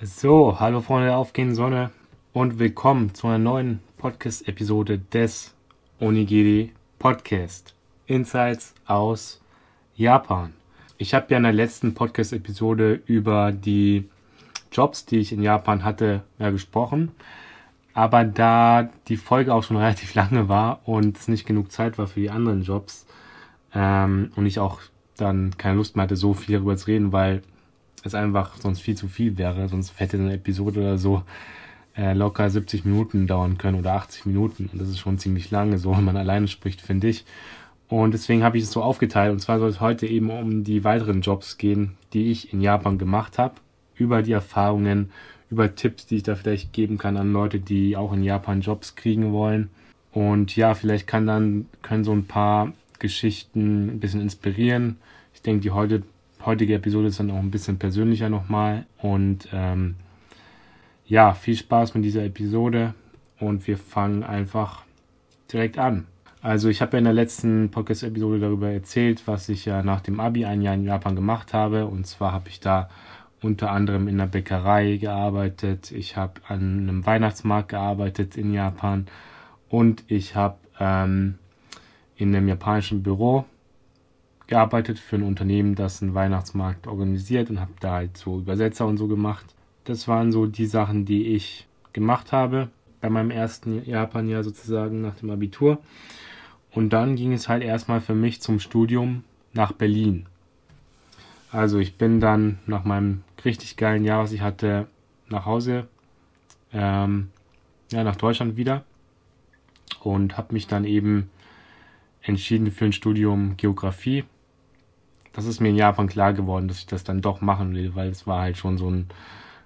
So, hallo Freunde der aufgehenden Sonne und willkommen zu einer neuen Podcast-Episode des Onigiri Podcast. Insights aus Japan. Ich habe ja in der letzten Podcast-Episode über die Jobs, die ich in Japan hatte, ja, gesprochen. Aber da die Folge auch schon relativ lange war und es nicht genug Zeit war für die anderen Jobs ähm, und ich auch dann keine Lust mehr hatte, so viel darüber zu reden, weil es einfach sonst viel zu viel wäre. Sonst hätte eine Episode oder so äh, locker 70 Minuten dauern können oder 80 Minuten. Und das ist schon ziemlich lange, so wenn man alleine spricht, finde ich. Und deswegen habe ich es so aufgeteilt. Und zwar soll es heute eben um die weiteren Jobs gehen, die ich in Japan gemacht habe. Über die Erfahrungen, über Tipps, die ich da vielleicht geben kann an Leute, die auch in Japan Jobs kriegen wollen. Und ja, vielleicht kann dann, können so ein paar Geschichten ein bisschen inspirieren. Ich denke, die heute heutige Episode ist dann auch ein bisschen persönlicher nochmal. Und ähm, ja, viel Spaß mit dieser Episode und wir fangen einfach direkt an. Also ich habe ja in der letzten Podcast-Episode darüber erzählt, was ich ja nach dem Abi ein Jahr in Japan gemacht habe. Und zwar habe ich da unter anderem in der Bäckerei gearbeitet, ich habe an einem Weihnachtsmarkt gearbeitet in Japan und ich habe ähm, in einem japanischen Büro gearbeitet für ein Unternehmen, das einen Weihnachtsmarkt organisiert und habe da halt so Übersetzer und so gemacht. Das waren so die Sachen, die ich gemacht habe bei meinem ersten Japan-Jahr sozusagen nach dem Abitur. Und dann ging es halt erstmal für mich zum Studium nach Berlin. Also ich bin dann nach meinem richtig geilen Jahr, was ich hatte, nach Hause, ähm, ja, nach Deutschland wieder und habe mich dann eben entschieden für ein Studium Geografie das ist mir in Japan klar geworden, dass ich das dann doch machen will, weil es war halt schon so, ein,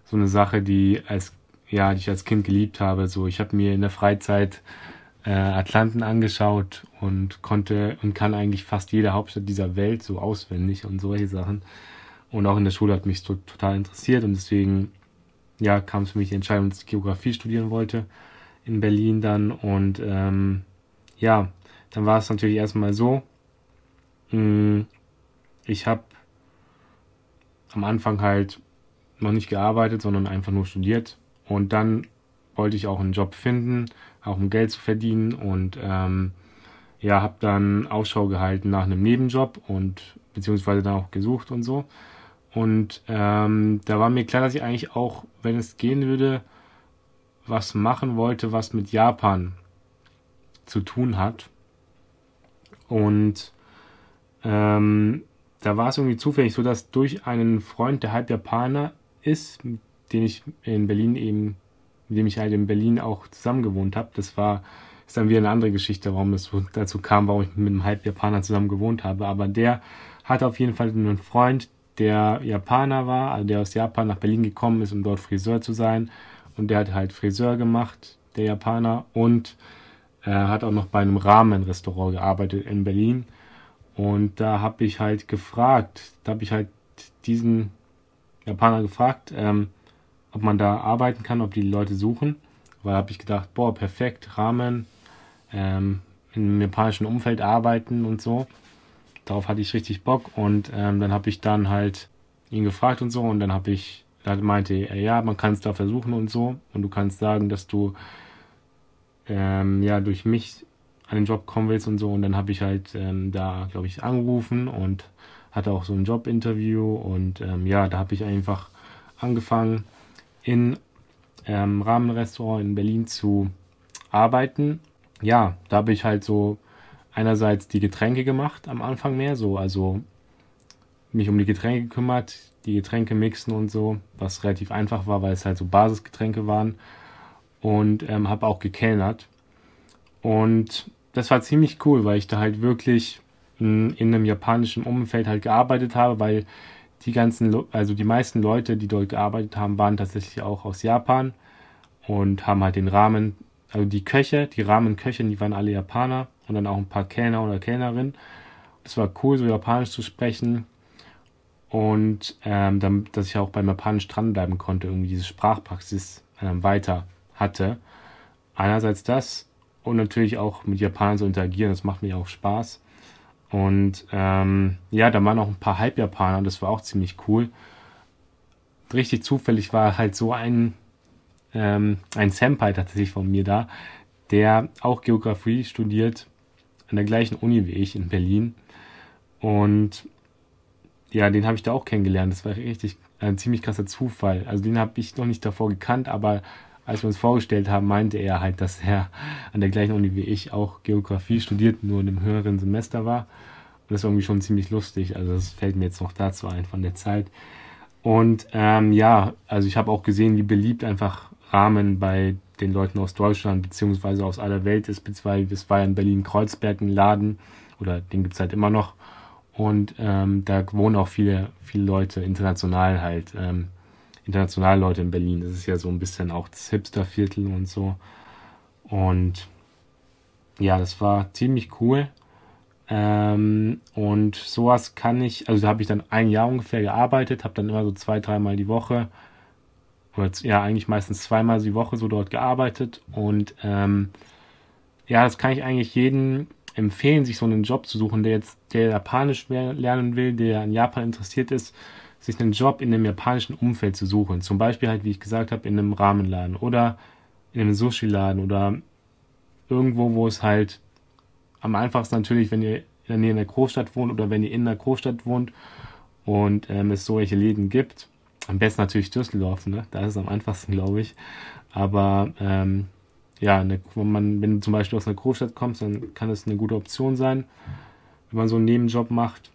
so eine Sache, die als ja, die ich als Kind geliebt habe. So, ich habe mir in der Freizeit äh, Atlanten angeschaut und konnte und kann eigentlich fast jede Hauptstadt dieser Welt so auswendig und solche Sachen. Und auch in der Schule hat mich so total interessiert und deswegen ja, kam es für mich die Entscheidung, dass ich Geografie studieren wollte in Berlin dann. Und ähm, ja, dann war es natürlich erstmal so, mh, hm, ich habe am Anfang halt noch nicht gearbeitet, sondern einfach nur studiert. Und dann wollte ich auch einen Job finden, auch um Geld zu verdienen. Und ähm, ja, habe dann Ausschau gehalten nach einem Nebenjob und beziehungsweise dann auch gesucht und so. Und ähm, da war mir klar, dass ich eigentlich auch, wenn es gehen würde, was machen wollte, was mit Japan zu tun hat. Und ähm, da war es irgendwie zufällig so, dass durch einen Freund, der halb Japaner ist, den ich in Berlin eben, mit dem ich halt in Berlin auch zusammen gewohnt habe, das war, ist dann wieder eine andere Geschichte, warum es dazu kam, warum ich mit einem halb Japaner zusammen gewohnt habe. Aber der hatte auf jeden Fall einen Freund, der Japaner war, also der aus Japan nach Berlin gekommen ist, um dort Friseur zu sein. Und der hat halt Friseur gemacht, der Japaner, und er hat auch noch bei einem Ramen-Restaurant gearbeitet in Berlin. Und da habe ich halt gefragt, da habe ich halt diesen Japaner gefragt, ähm, ob man da arbeiten kann, ob die Leute suchen. Weil habe ich gedacht, boah, perfekt, Rahmen, ähm, im japanischen Umfeld arbeiten und so. Darauf hatte ich richtig Bock und ähm, dann habe ich dann halt ihn gefragt und so und dann habe ich, er meinte er, ja, man kann es da versuchen und so und du kannst sagen, dass du ähm, ja durch mich an den Job kommen willst und so. Und dann habe ich halt ähm, da, glaube ich, angerufen und hatte auch so ein Jobinterview. Und ähm, ja, da habe ich einfach angefangen, in ähm, Rahmenrestaurant in Berlin zu arbeiten. Ja, da habe ich halt so einerseits die Getränke gemacht am Anfang mehr, so, also mich um die Getränke gekümmert, die Getränke mixen und so, was relativ einfach war, weil es halt so Basisgetränke waren. Und ähm, habe auch gekellnert. Und das war ziemlich cool, weil ich da halt wirklich in, in einem japanischen Umfeld halt gearbeitet habe, weil die ganzen, also die meisten Leute, die dort gearbeitet haben, waren tatsächlich auch aus Japan und haben halt den Rahmen, also die Köche, die Rahmenköche, die waren alle Japaner und dann auch ein paar Kellner oder Kellnerinnen. Es war cool, so Japanisch zu sprechen und ähm, dann, dass ich auch beim Japanisch dranbleiben konnte, irgendwie diese Sprachpraxis ähm, weiter hatte. Einerseits das und natürlich auch mit Japanern zu interagieren, das macht mir auch Spaß. Und ähm, ja, da waren auch ein paar Halbjapaner, das war auch ziemlich cool. richtig zufällig war halt so ein, ähm, ein Senpai tatsächlich von mir da, der auch Geografie studiert an der gleichen Uni wie ich in Berlin. Und ja, den habe ich da auch kennengelernt. Das war richtig ein ziemlich krasser Zufall. Also den habe ich noch nicht davor gekannt, aber als wir uns vorgestellt haben, meinte er halt, dass er an der gleichen Uni wie ich auch Geografie studiert, nur in einem höheren Semester war. Und das ist irgendwie schon ziemlich lustig. Also das fällt mir jetzt noch dazu ein von der Zeit. Und ähm, ja, also ich habe auch gesehen, wie beliebt einfach Rahmen bei den Leuten aus Deutschland beziehungsweise aus aller Welt ist. Beziehungsweise es war ja in Berlin-Kreuzberg ein Laden oder den gibt es halt immer noch. Und ähm, da wohnen auch viele, viele Leute international halt. Ähm, internationale Leute in Berlin. Das ist ja so ein bisschen auch das Hipsterviertel und so. Und ja, das war ziemlich cool. Ähm, und sowas kann ich, also da habe ich dann ein Jahr ungefähr gearbeitet, habe dann immer so zwei, dreimal die Woche, oder ja, eigentlich meistens zweimal die Woche so dort gearbeitet. Und ähm, ja, das kann ich eigentlich jedem empfehlen, sich so einen Job zu suchen, der jetzt, der Japanisch lernen will, der an Japan interessiert ist, sich einen Job in einem japanischen Umfeld zu suchen. Zum Beispiel halt, wie ich gesagt habe, in einem Ramenladen oder in einem Sushi-Laden oder irgendwo, wo es halt am einfachsten natürlich, wenn ihr in der Nähe einer Großstadt wohnt oder wenn ihr in einer Großstadt wohnt und ähm, es solche Läden gibt. Am besten natürlich Düsseldorf, ne? Da ist es am einfachsten, glaube ich. Aber ähm, ja, eine, wenn, man, wenn du zum Beispiel aus einer Großstadt kommst, dann kann das eine gute Option sein, wenn man so einen Nebenjob macht.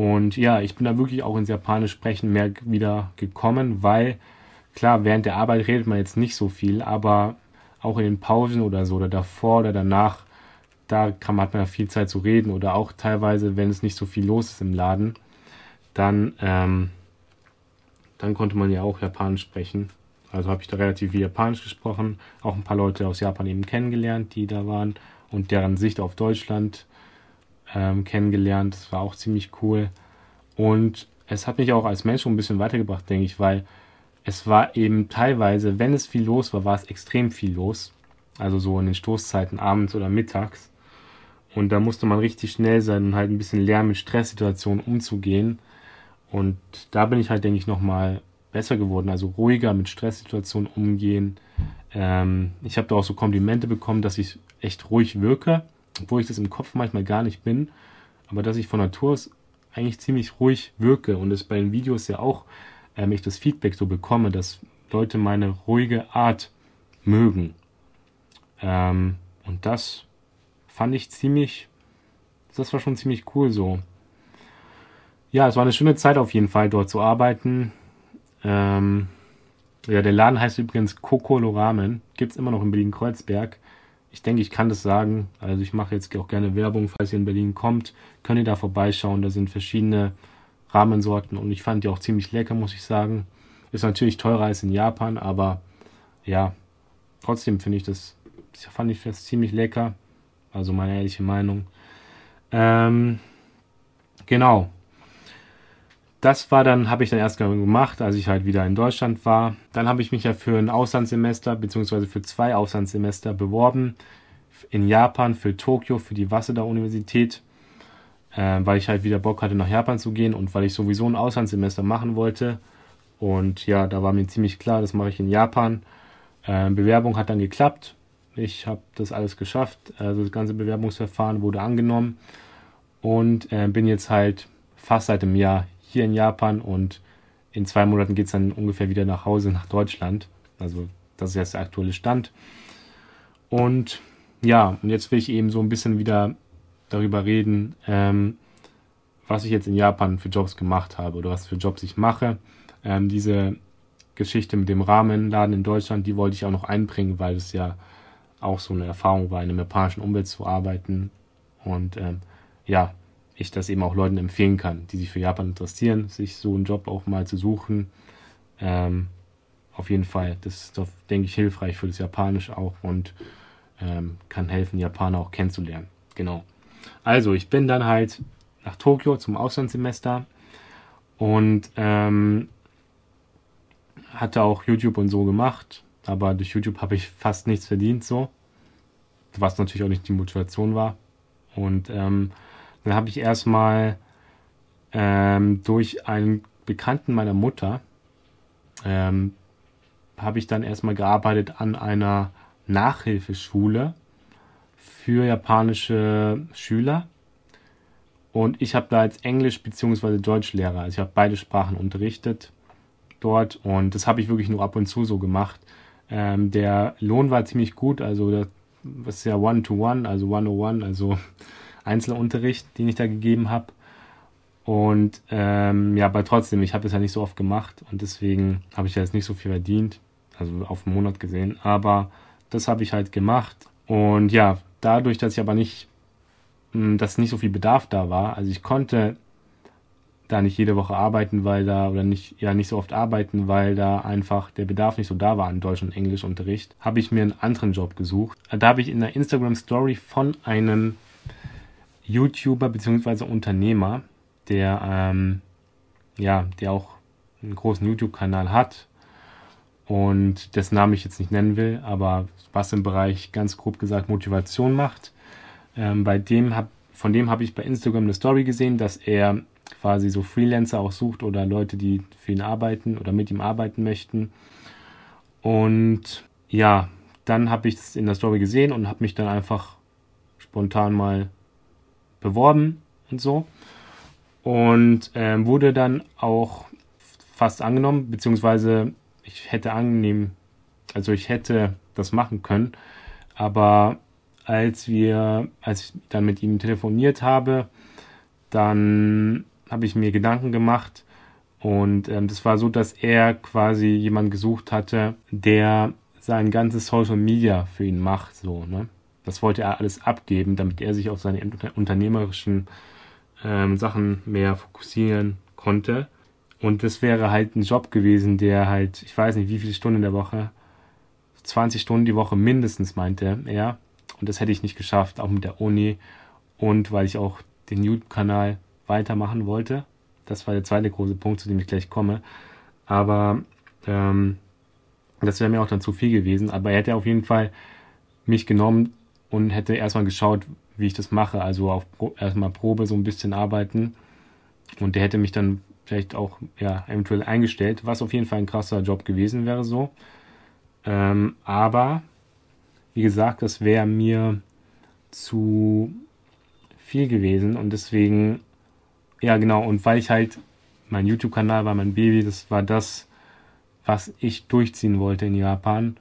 Und ja, ich bin da wirklich auch ins Japanisch sprechen mehr wieder gekommen, weil klar, während der Arbeit redet man jetzt nicht so viel, aber auch in den Pausen oder so oder davor oder danach, da kann man, hat man ja viel Zeit zu reden oder auch teilweise, wenn es nicht so viel los ist im Laden, dann, ähm, dann konnte man ja auch Japanisch sprechen. Also habe ich da relativ viel Japanisch gesprochen, auch ein paar Leute aus Japan eben kennengelernt, die da waren und deren Sicht auf Deutschland ähm, kennengelernt. Das war auch ziemlich cool. Und es hat mich auch als Mensch schon ein bisschen weitergebracht, denke ich, weil es war eben teilweise, wenn es viel los war, war es extrem viel los. Also so in den Stoßzeiten abends oder mittags. Und da musste man richtig schnell sein und halt ein bisschen lernen, mit Stresssituationen umzugehen. Und da bin ich halt, denke ich, nochmal besser geworden. Also ruhiger mit Stresssituationen umgehen. Ähm, ich habe da auch so Komplimente bekommen, dass ich echt ruhig wirke obwohl ich das im Kopf manchmal gar nicht bin, aber dass ich von Natur aus eigentlich ziemlich ruhig wirke und es bei den Videos ja auch ähm, ich das Feedback so bekomme, dass Leute meine ruhige Art mögen. Ähm, und das fand ich ziemlich, das war schon ziemlich cool so. Ja, es war eine schöne Zeit auf jeden Fall dort zu arbeiten. Ähm, ja, der Laden heißt übrigens Kokolo Ramen. Gibt es immer noch in Berlin-Kreuzberg ich denke, ich kann das sagen. Also ich mache jetzt auch gerne Werbung, falls ihr in Berlin kommt, könnt ihr da vorbeischauen. Da sind verschiedene Rahmensorten und ich fand die auch ziemlich lecker, muss ich sagen. Ist natürlich teurer als in Japan, aber ja, trotzdem finde ich das, fand ich das ziemlich lecker. Also meine ehrliche Meinung. Ähm, genau das war dann, habe ich dann erst gemacht, als ich halt wieder in Deutschland war. Dann habe ich mich ja für ein Auslandssemester beziehungsweise für zwei Auslandssemester beworben. In Japan, für Tokio, für die Waseda-Universität, äh, weil ich halt wieder Bock hatte, nach Japan zu gehen und weil ich sowieso ein Auslandssemester machen wollte. Und ja, da war mir ziemlich klar, das mache ich in Japan. Äh, Bewerbung hat dann geklappt. Ich habe das alles geschafft. Also das ganze Bewerbungsverfahren wurde angenommen und äh, bin jetzt halt fast seit einem Jahr hier in Japan und in zwei Monaten geht es dann ungefähr wieder nach Hause, nach Deutschland. Also das ist jetzt der aktuelle Stand. Und ja, und jetzt will ich eben so ein bisschen wieder darüber reden, ähm, was ich jetzt in Japan für Jobs gemacht habe oder was für Jobs ich mache. Ähm, diese Geschichte mit dem Rahmenladen in Deutschland, die wollte ich auch noch einbringen, weil es ja auch so eine Erfahrung war, in einer japanischen Umwelt zu arbeiten. Und ähm, ja, ich das eben auch Leuten empfehlen kann, die sich für Japan interessieren, sich so einen Job auch mal zu suchen. Ähm, auf jeden Fall, das ist doch, denke ich, hilfreich für das Japanisch auch und ähm, kann helfen, Japaner auch kennenzulernen. Genau. Also, ich bin dann halt nach Tokio zum Auslandssemester und ähm, hatte auch YouTube und so gemacht, aber durch YouTube habe ich fast nichts verdient, so. Was natürlich auch nicht die Motivation war. Und ähm, dann habe ich erstmal ähm, durch einen Bekannten meiner Mutter ähm, habe ich dann erstmal gearbeitet an einer Nachhilfeschule für japanische Schüler. Und ich habe da als Englisch- bzw. Deutschlehrer, also ich habe beide Sprachen unterrichtet dort und das habe ich wirklich nur ab und zu so gemacht. Ähm, der Lohn war ziemlich gut, also das, das ist ja One-to-One, also One-on-One, also Einzelunterricht, den ich da gegeben habe. Und ähm, ja, aber trotzdem, ich habe das ja nicht so oft gemacht und deswegen habe ich ja jetzt nicht so viel verdient, also auf einen Monat gesehen. Aber das habe ich halt gemacht. Und ja, dadurch, dass ich aber nicht, hm, dass nicht so viel Bedarf da war, also ich konnte da nicht jede Woche arbeiten, weil da, oder nicht, ja, nicht so oft arbeiten, weil da einfach der Bedarf nicht so da war an Deutsch- und Englischunterricht, habe ich mir einen anderen Job gesucht. Da habe ich in der Instagram Story von einem YouTuber bzw. Unternehmer, der, ähm, ja, der auch einen großen YouTube-Kanal hat und dessen Namen ich jetzt nicht nennen will, aber was im Bereich ganz grob gesagt Motivation macht. Ähm, bei dem hab, von dem habe ich bei Instagram eine Story gesehen, dass er quasi so Freelancer auch sucht oder Leute, die für ihn arbeiten oder mit ihm arbeiten möchten. Und ja, dann habe ich es in der Story gesehen und habe mich dann einfach spontan mal beworben und so und ähm, wurde dann auch fast angenommen, beziehungsweise ich hätte angenehm, also ich hätte das machen können, aber als wir, als ich dann mit ihm telefoniert habe, dann habe ich mir Gedanken gemacht und ähm, das war so, dass er quasi jemanden gesucht hatte, der sein ganzes Social Media für ihn macht, so, ne? Das wollte er alles abgeben, damit er sich auf seine unternehmerischen ähm, Sachen mehr fokussieren konnte. Und das wäre halt ein Job gewesen, der halt, ich weiß nicht, wie viele Stunden in der Woche, 20 Stunden die Woche mindestens, meinte er. Und das hätte ich nicht geschafft, auch mit der Uni. Und weil ich auch den YouTube-Kanal weitermachen wollte. Das war der zweite große Punkt, zu dem ich gleich komme. Aber ähm, das wäre mir auch dann zu viel gewesen. Aber er hätte auf jeden Fall mich genommen und hätte erstmal geschaut, wie ich das mache. Also auf Pro erstmal Probe so ein bisschen arbeiten. Und der hätte mich dann vielleicht auch ja, eventuell eingestellt, was auf jeden Fall ein krasser Job gewesen wäre so. Ähm, aber wie gesagt, das wäre mir zu viel gewesen und deswegen, ja genau, und weil ich halt, mein YouTube-Kanal war mein Baby, das war das, was ich durchziehen wollte in Japan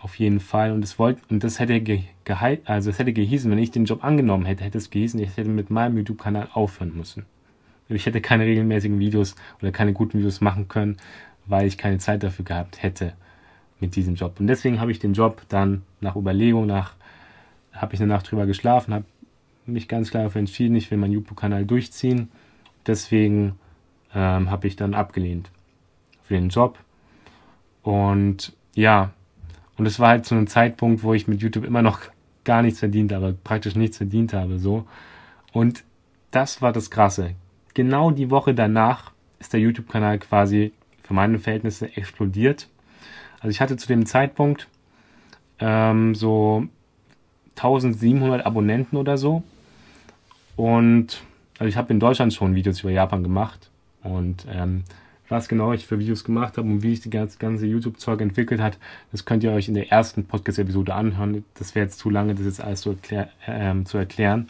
auf jeden Fall. Und das wollte, und das hätte ge, also es hätte gehießen, wenn ich den Job angenommen hätte, hätte es gehießen, ich hätte mit meinem YouTube-Kanal aufhören müssen. Ich hätte keine regelmäßigen Videos oder keine guten Videos machen können, weil ich keine Zeit dafür gehabt hätte mit diesem Job. Und deswegen habe ich den Job dann nach Überlegung, nach, habe ich eine Nacht drüber geschlafen, habe mich ganz klar dafür entschieden, ich will meinen YouTube-Kanal durchziehen. Deswegen ähm, habe ich dann abgelehnt für den Job. Und ja, und es war halt zu einem Zeitpunkt, wo ich mit YouTube immer noch gar nichts verdient habe, praktisch nichts verdient habe, so. Und das war das Krasse. Genau die Woche danach ist der YouTube-Kanal quasi für meine Verhältnisse explodiert. Also ich hatte zu dem Zeitpunkt ähm, so 1700 Abonnenten oder so. Und also ich habe in Deutschland schon Videos über Japan gemacht. Und ähm, was genau ich für Videos gemacht habe und wie sich das ganze YouTube-Zeug entwickelt hat, das könnt ihr euch in der ersten Podcast-Episode anhören. Das wäre jetzt zu lange, das jetzt alles zu, erklär, äh, zu erklären.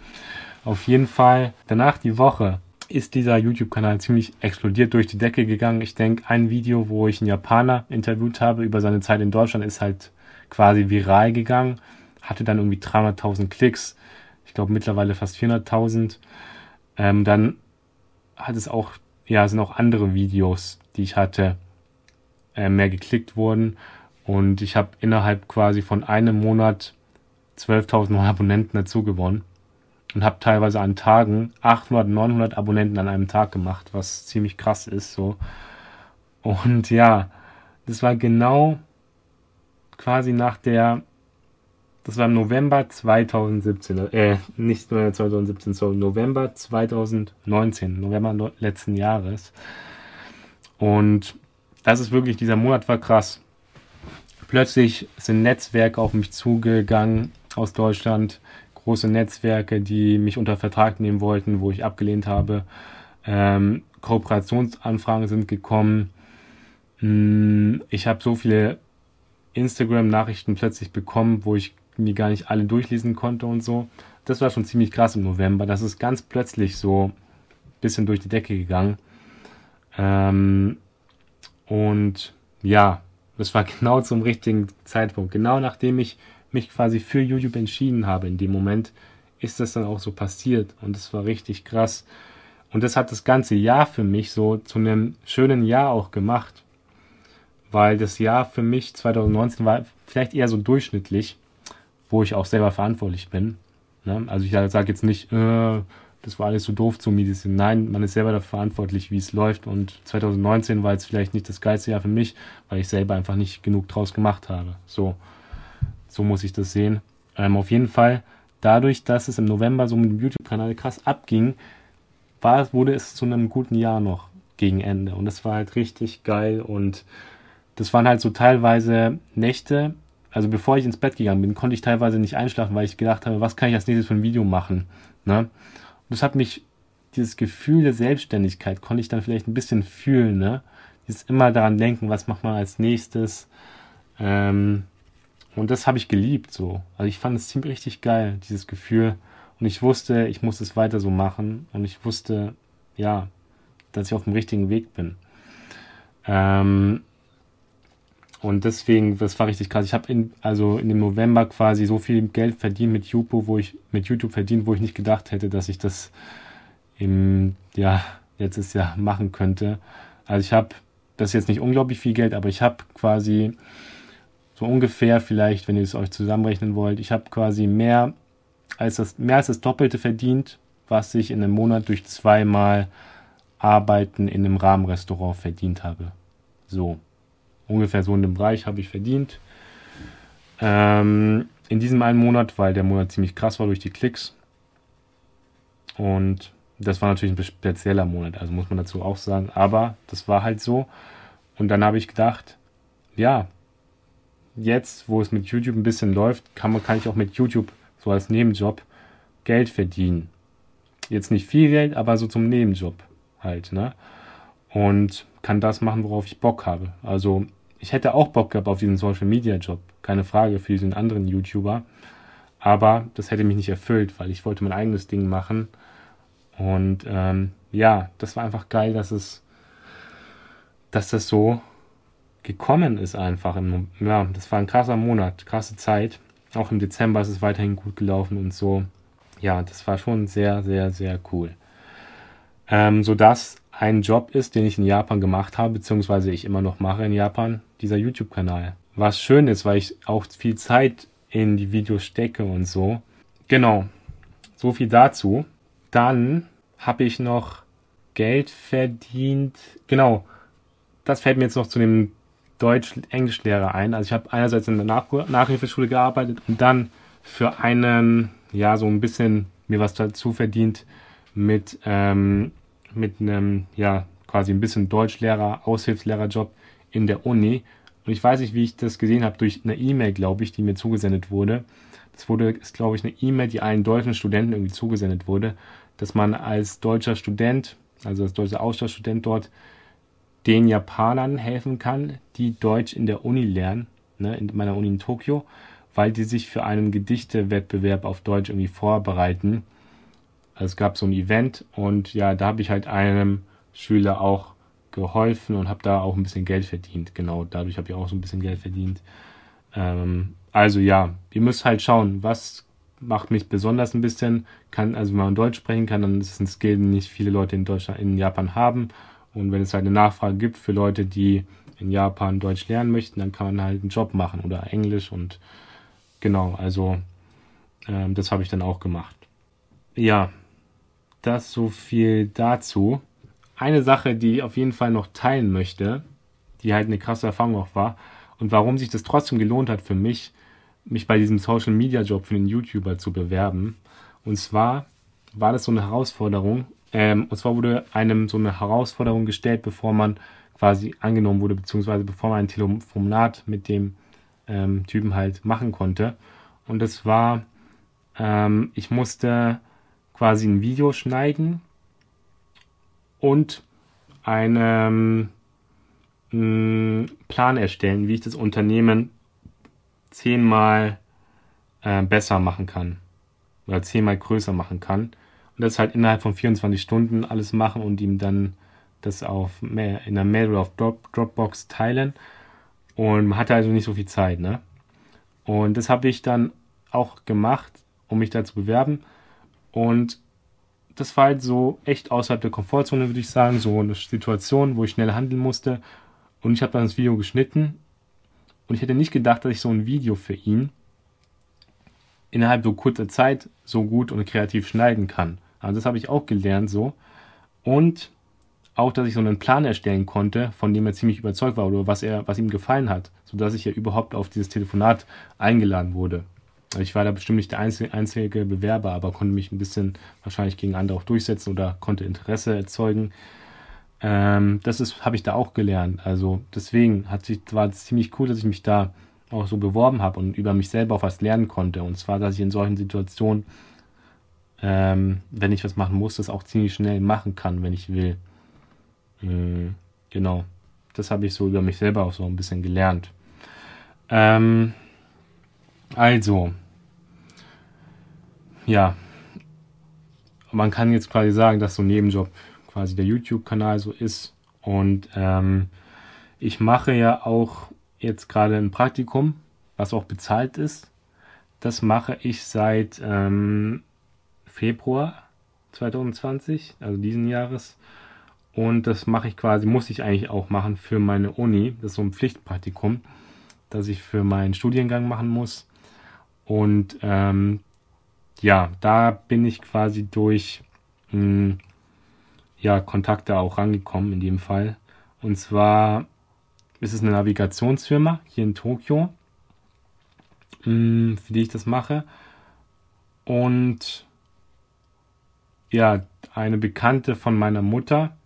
Auf jeden Fall, danach die Woche ist dieser YouTube-Kanal ziemlich explodiert durch die Decke gegangen. Ich denke, ein Video, wo ich einen Japaner interviewt habe über seine Zeit in Deutschland, ist halt quasi viral gegangen. Hatte dann irgendwie 300.000 Klicks. Ich glaube mittlerweile fast 400.000. Ähm, dann hat es auch ja, sind auch andere Videos, die ich hatte, äh, mehr geklickt wurden. Und ich habe innerhalb quasi von einem Monat 12.000 neue Abonnenten dazu gewonnen. Und habe teilweise an Tagen 800, 900 Abonnenten an einem Tag gemacht, was ziemlich krass ist. so. Und ja, das war genau quasi nach der das war im November 2017, äh, nicht nur 2017, sondern November 2019, November letzten Jahres. Und das ist wirklich, dieser Monat war krass. Plötzlich sind Netzwerke auf mich zugegangen aus Deutschland, große Netzwerke, die mich unter Vertrag nehmen wollten, wo ich abgelehnt habe. Ähm, Kooperationsanfragen sind gekommen. Mm, ich habe so viele Instagram-Nachrichten plötzlich bekommen, wo ich mir gar nicht alle durchlesen konnte und so. Das war schon ziemlich krass im November. Das ist ganz plötzlich so ein bisschen durch die Decke gegangen. Ähm, und ja, das war genau zum richtigen Zeitpunkt. Genau nachdem ich mich quasi für YouTube entschieden habe in dem Moment, ist das dann auch so passiert. Und es war richtig krass. Und das hat das ganze Jahr für mich so zu einem schönen Jahr auch gemacht. Weil das Jahr für mich 2019 war vielleicht eher so durchschnittlich, wo ich auch selber verantwortlich bin. Ne? Also ich sage jetzt nicht, äh, das war alles so doof zu Medizin. Nein, man ist selber dafür verantwortlich, wie es läuft. Und 2019 war jetzt vielleicht nicht das geilste Jahr für mich, weil ich selber einfach nicht genug draus gemacht habe. So, so muss ich das sehen. Ähm, auf jeden Fall, dadurch, dass es im November so mit dem YouTube-Kanal krass abging, war, wurde es zu einem guten Jahr noch gegen Ende. Und das war halt richtig geil. Und das waren halt so teilweise Nächte. Also bevor ich ins Bett gegangen bin, konnte ich teilweise nicht einschlafen, weil ich gedacht habe, was kann ich als nächstes für ein Video machen. Ne? das hat mich, dieses Gefühl der Selbstständigkeit konnte ich dann vielleicht ein bisschen fühlen, ne? Dieses immer daran denken, was macht man als nächstes. Ähm, und das habe ich geliebt so. Also ich fand es ziemlich richtig geil, dieses Gefühl. Und ich wusste, ich muss es weiter so machen. Und ich wusste, ja, dass ich auf dem richtigen Weg bin. Ähm, und deswegen, das war richtig krass. Ich habe in, also in dem November quasi so viel Geld verdient mit YouTube, wo ich mit YouTube verdient, wo ich nicht gedacht hätte, dass ich das im ja letztes Jahr machen könnte. Also ich habe, das ist jetzt nicht unglaublich viel Geld, aber ich habe quasi so ungefähr vielleicht, wenn ihr es euch zusammenrechnen wollt, ich habe quasi mehr als das mehr als das Doppelte verdient, was ich in einem Monat durch zweimal Arbeiten in einem Rahmenrestaurant verdient habe. So ungefähr so in dem Bereich habe ich verdient. Ähm, in diesem einen Monat, weil der Monat ziemlich krass war durch die Klicks. Und das war natürlich ein spezieller Monat, also muss man dazu auch sagen. Aber das war halt so. Und dann habe ich gedacht, ja, jetzt, wo es mit YouTube ein bisschen läuft, kann, man, kann ich auch mit YouTube so als Nebenjob Geld verdienen. Jetzt nicht viel Geld, aber so zum Nebenjob halt, ne? Und kann das machen, worauf ich Bock habe. Also ich hätte auch Bock gehabt auf diesen Social Media Job, keine Frage, für diesen anderen YouTuber. Aber das hätte mich nicht erfüllt, weil ich wollte mein eigenes Ding machen. Und ähm, ja, das war einfach geil, dass es, dass das so gekommen ist einfach. Im, ja, das war ein krasser Monat, krasse Zeit. Auch im Dezember ist es weiterhin gut gelaufen und so. Ja, das war schon sehr, sehr, sehr cool. Ähm, sodass ein Job ist, den ich in Japan gemacht habe, beziehungsweise ich immer noch mache in Japan, dieser YouTube-Kanal. Was schön ist, weil ich auch viel Zeit in die Videos stecke und so. Genau. So viel dazu. Dann habe ich noch Geld verdient. Genau. Das fällt mir jetzt noch zu dem Deutsch-Englischlehrer ein. Also ich habe einerseits in der Nach Nachhilfeschule gearbeitet und dann für einen, ja, so ein bisschen mir was dazu verdient mit, ähm, mit einem, ja, quasi ein bisschen Deutschlehrer, Aushilfslehrerjob in der Uni. Und ich weiß nicht, wie ich das gesehen habe, durch eine E-Mail, glaube ich, die mir zugesendet wurde. Das wurde, ist, glaube ich, eine E-Mail, die allen deutschen Studenten irgendwie zugesendet wurde, dass man als deutscher Student, also als deutscher Austauschstudent dort, den Japanern helfen kann, die Deutsch in der Uni lernen, ne, in meiner Uni in Tokio, weil die sich für einen Gedichtewettbewerb auf Deutsch irgendwie vorbereiten. Also es gab so ein Event und ja, da habe ich halt einem Schüler auch geholfen und habe da auch ein bisschen Geld verdient. Genau, dadurch habe ich auch so ein bisschen Geld verdient. Ähm, also ja, ihr müsst halt schauen, was macht mich besonders ein bisschen. Kann, also wenn man Deutsch sprechen kann, dann ist es ein Skill, den nicht viele Leute in Deutschland, in Japan haben. Und wenn es halt eine Nachfrage gibt für Leute, die in Japan Deutsch lernen möchten, dann kann man halt einen Job machen oder Englisch und genau, also ähm, das habe ich dann auch gemacht. Ja, das so viel dazu eine Sache, die ich auf jeden Fall noch teilen möchte, die halt eine krasse Erfahrung auch war und warum sich das trotzdem gelohnt hat für mich, mich bei diesem Social Media Job für den YouTuber zu bewerben. Und zwar war das so eine Herausforderung. Ähm, und zwar wurde einem so eine Herausforderung gestellt, bevor man quasi angenommen wurde, beziehungsweise bevor man ein Telefonat mit dem ähm, Typen halt machen konnte. Und das war, ähm, ich musste quasi ein Video schneiden und eine, einen Plan erstellen, wie ich das Unternehmen zehnmal äh, besser machen kann oder zehnmal größer machen kann. Und das halt innerhalb von 24 Stunden alles machen und ihm dann das auf mehr, in der Mail oder auf Drop, Dropbox teilen. Und man hatte also nicht so viel Zeit, ne? Und das habe ich dann auch gemacht, um mich da zu bewerben. Und das war halt so echt außerhalb der Komfortzone, würde ich sagen. So eine Situation, wo ich schnell handeln musste. Und ich habe dann das Video geschnitten. Und ich hätte nicht gedacht, dass ich so ein Video für ihn innerhalb so kurzer Zeit so gut und kreativ schneiden kann. Also das habe ich auch gelernt so. Und auch, dass ich so einen Plan erstellen konnte, von dem er ziemlich überzeugt war oder was er, was ihm gefallen hat, sodass ich ja überhaupt auf dieses Telefonat eingeladen wurde. Ich war da bestimmt nicht der einzige, Bewerber, aber konnte mich ein bisschen wahrscheinlich gegen andere auch durchsetzen oder konnte Interesse erzeugen. Ähm, das ist, habe ich da auch gelernt. Also deswegen hat sich, war es ziemlich cool, dass ich mich da auch so beworben habe und über mich selber auch was lernen konnte. Und zwar, dass ich in solchen Situationen, ähm, wenn ich was machen muss, das auch ziemlich schnell machen kann, wenn ich will. Mhm, genau. Das habe ich so über mich selber auch so ein bisschen gelernt. Ähm, also, ja, man kann jetzt quasi sagen, dass so ein Nebenjob quasi der YouTube-Kanal so ist. Und ähm, ich mache ja auch jetzt gerade ein Praktikum, was auch bezahlt ist. Das mache ich seit ähm, Februar 2020, also diesen Jahres. Und das mache ich quasi, muss ich eigentlich auch machen für meine Uni. Das ist so ein Pflichtpraktikum, das ich für meinen Studiengang machen muss. Und ähm, ja, da bin ich quasi durch mh, hm, ja, Kontakte auch rangekommen in dem Fall. Und zwar ist es eine Navigationsfirma hier in Tokio, mh, hm, für die ich das mache. Und ja, eine Bekannte von meiner Mutter,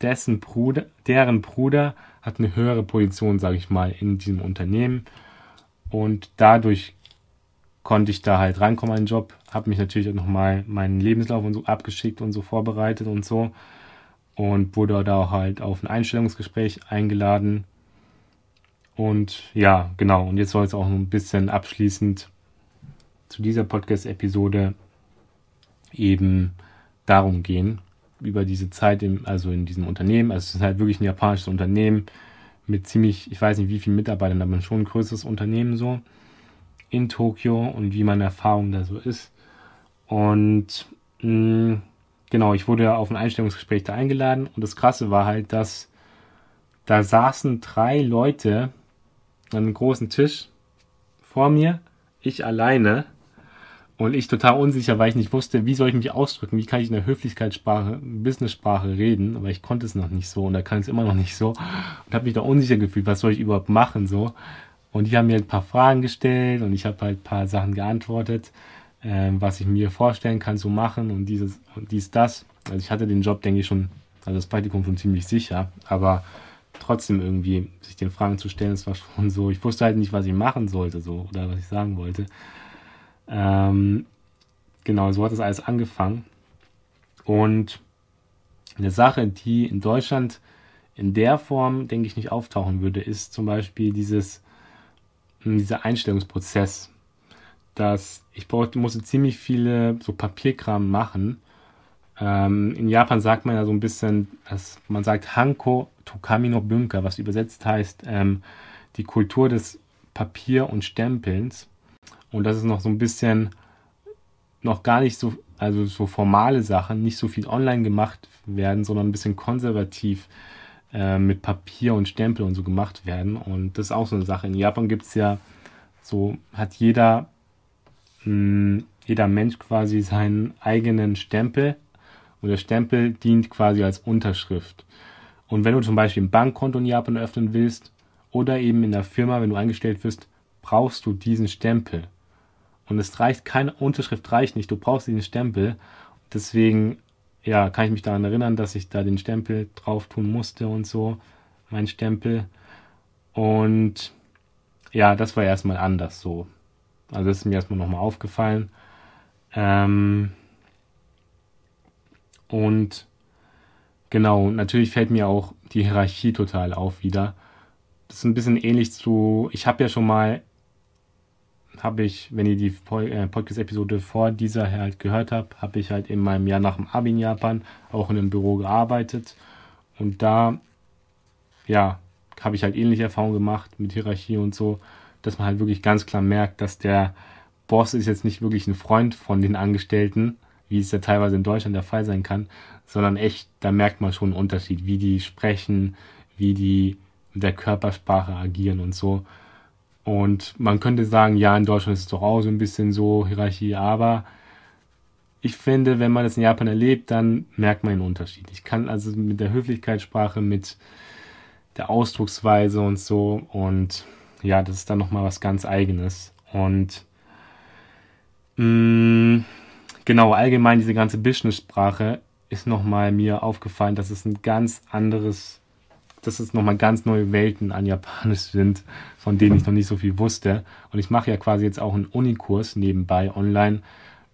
dessen Bruder, deren Bruder hat eine höhere Position, sage ich mal, in diesem Unternehmen. Und dadurch konnte ich da halt reinkommen an den Job, habe mich natürlich auch nochmal meinen Lebenslauf und so abgeschickt und so vorbereitet und so und wurde da halt auf ein Einstellungsgespräch eingeladen. Und ja, genau, und jetzt soll es auch ein bisschen abschließend zu dieser Podcast-Episode eben darum gehen, über diese Zeit, im, also in diesem Unternehmen. Also es ist halt wirklich ein japanisches Unternehmen mit ziemlich, ich weiß nicht wie viele Mitarbeitern, aber schon ein größeres Unternehmen so in Tokio und wie meine Erfahrung da so ist. Und mh, mm, genau, ich wurde auf ein Einstellungsgespräch da eingeladen und das Krasse war halt, dass da saßen drei Leute an einem großen Tisch vor mir, ich alleine und ich total unsicher, weil ich nicht wusste, wie soll ich mich ausdrücken, wie kann ich in der Höflichkeitssprache, Businesssprache reden, aber ich konnte es noch nicht so und da kann ich es immer noch nicht so und habe mich da unsicher gefühlt, was soll ich überhaupt machen so. Und die haben mir ein paar Fragen gestellt und ich habe halt ein paar Sachen geantwortet, äh, was ich mir vorstellen kann zu machen und dieses und dies, das. Also ich hatte den Job, denke ich, schon, also das Praktikum schon ziemlich sicher, aber trotzdem irgendwie sich den Fragen zu stellen, das war schon so, ich wusste halt nicht, was ich machen sollte, so, oder was ich sagen wollte. Ähm, genau, so hat das alles angefangen. Und eine Sache, die in Deutschland in der Form, denke ich, nicht auftauchen würde, ist zum Beispiel dieses, dieser Einstellungsprozess. Dass ich brauchte, musste ziemlich viele so Papierkram machen. Ähm, in Japan sagt man ja so ein bisschen, dass man sagt Hanko Tokami no Bunka, was übersetzt heißt ähm, die Kultur des Papier- und Stempelns. Und das ist noch so ein bisschen, noch gar nicht so, also so formale Sachen, nicht so viel online gemacht werden, sondern ein bisschen konservativ äh, mit Papier und Stempel und so gemacht werden. Und das ist auch so eine Sache. In Japan gibt es ja so, hat jeder, mh, hm, jeder Mensch quasi seinen eigenen Stempel und der Stempel dient quasi als Unterschrift. Und wenn du zum Beispiel ein Bankkonto in Japan öffnen willst oder eben in der Firma, wenn du eingestellt wirst, brauchst du diesen Stempel. Und es reicht, keine Unterschrift reicht nicht, du brauchst diesen Stempel. Deswegen, ja, kann ich mich daran erinnern, dass ich da den Stempel drauf tun musste und so, mein Stempel. Und ja, das war erstmal anders so. Also das ist mir erstmal nochmal aufgefallen. Ähm und Genau, natürlich fällt mir auch die Hierarchie total auf wieder. Das ist ein bisschen ähnlich zu, ich habe ja schon mal, habe ich, wenn ihr die äh, Podcast-Episode vor dieser halt gehört habt, habe ich halt in meinem Jahr nach dem Abi in Japan auch in einem Büro gearbeitet. Und da, ja, habe ich halt ähnliche Erfahrungen gemacht mit Hierarchie und so, dass man halt wirklich ganz klar merkt, dass der Boss ist jetzt nicht wirklich ein Freund von den Angestellten, wie es ja teilweise in Deutschland der Fall sein kann, sondern echt, da merkt man schon einen Unterschied, wie die sprechen, wie die mit der Körpersprache agieren und so. Und man könnte sagen, ja, in Deutschland ist es doch auch so ein bisschen so Hierarchie, aber ich finde, wenn man das in Japan erlebt, dann merkt man einen Unterschied. Ich kann also mit der Höflichkeitssprache, mit der Ausdrucksweise und so und ja, das ist dann nochmal was ganz eigenes. Und mh, mm, genau, allgemein diese ganze Business-Sprache ist nochmal mir aufgefallen, dass es ein ganz anderes, dass es nochmal ganz neue Welten an Japanisch sind, von denen ich noch nicht so viel wusste. Und ich mache ja quasi jetzt auch einen Unikurs nebenbei online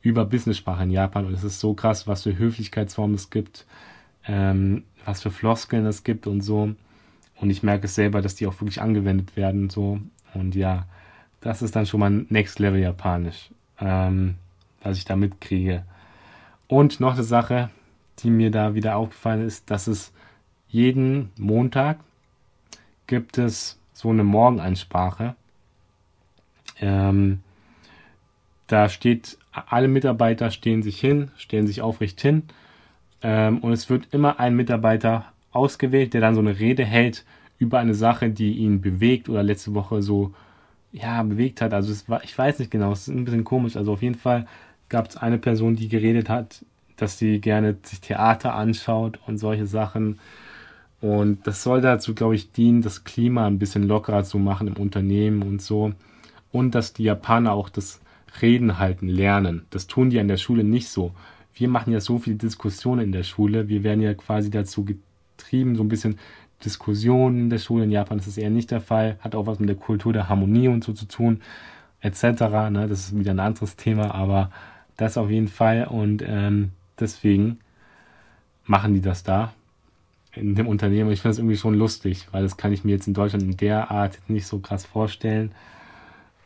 über Business-Sprache in Japan. Und es ist so krass, was für Höflichkeitsformen es gibt, ähm, was für Floskeln es gibt und so. Und ich merke es selber, dass die auch wirklich angewendet werden. So. Und ja, das ist dann schon mal Next Level Japanisch, ähm, was ich da mitkriege. Und noch eine Sache, die mir da wieder aufgefallen ist, dass es jeden Montag gibt es so eine Morgenansprache. Ähm, da steht, alle Mitarbeiter stehen sich hin, stellen sich aufrecht hin ähm, und es wird immer ein Mitarbeiter ausgewählt, der dann so eine Rede hält über eine Sache, die ihn bewegt oder letzte Woche so ja bewegt hat. Also es war, ich weiß nicht genau, es ist ein bisschen komisch. Also auf jeden Fall gab es eine Person, die geredet hat, dass sie gerne sich Theater anschaut und solche Sachen. Und das soll dazu, glaube ich, dienen, das Klima ein bisschen lockerer zu machen im Unternehmen und so. Und dass die Japaner auch das Reden halten lernen. Das tun die an der Schule nicht so. Wir machen ja so viel Diskussion in der Schule. Wir werden ja quasi dazu getrieben, so ein bisschen Diskussionen in der Schule. In Japan ist das eher nicht der Fall. Hat auch was mit der Kultur der Harmonie und so zu tun, etc. Ne? Das ist wieder ein anderes Thema, aber das auf jeden Fall. Und ähm, deswegen machen die das da in dem Unternehmen. Ich finde das irgendwie schon lustig, weil das kann ich mir jetzt in Deutschland in der Art nicht so krass vorstellen,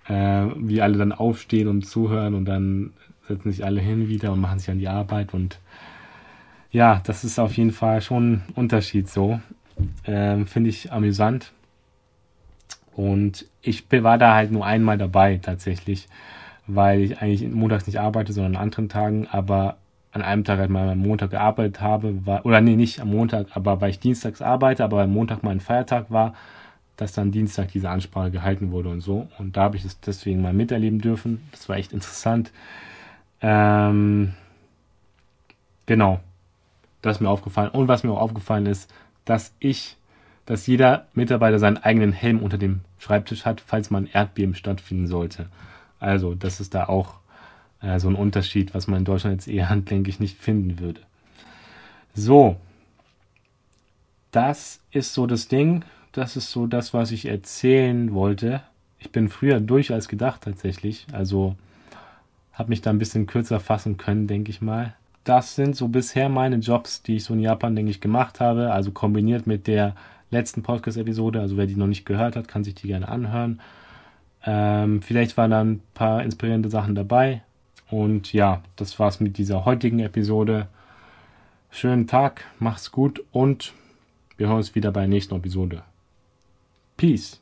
äh, wie alle dann aufstehen und zuhören und dann setzen sich alle hin wieder und machen sich an die Arbeit und ja, das ist auf jeden Fall schon ein Unterschied so. Ähm, finde ich amüsant. Und ich war da halt nur einmal dabei tatsächlich, weil ich eigentlich montags nicht arbeite, sondern an anderen Tagen, aber an einem Tag halt mal am Montag gearbeitet habe, war, oder nee, nicht am Montag, aber weil ich dienstags arbeite, aber am Montag mal ein Feiertag war, dass dann Dienstag diese Ansprache gehalten wurde und so. Und da habe ich es deswegen mal miterleben dürfen. Das war echt interessant. Ähm, genau. Das ist mir aufgefallen. Und was mir auch aufgefallen ist, dass ich, dass jeder Mitarbeiter seinen eigenen Helm unter dem Schreibtisch hat, falls mal ein Erdbeben stattfinden sollte. Also, das ist da auch äh, so ein Unterschied, was man in Deutschland jetzt eher handlenkig nicht finden würde. So, das ist so das Ding. Das ist so das, was ich erzählen wollte. Ich bin früher durch als gedacht tatsächlich. Also habe mich da ein bisschen kürzer fassen können, denke ich mal. Das sind so bisher meine Jobs, die ich so in Japan, denke ich, gemacht habe. Also kombiniert mit der letzten Podcast-Episode. Also wer die noch nicht gehört hat, kann sich die gerne anhören. Ähm, vielleicht waren da ein paar inspirierende Sachen dabei. Und ja, das war's mit dieser heutigen Episode. Schönen Tag, macht's gut und wir hören uns wieder bei der nächsten Episode. Peace.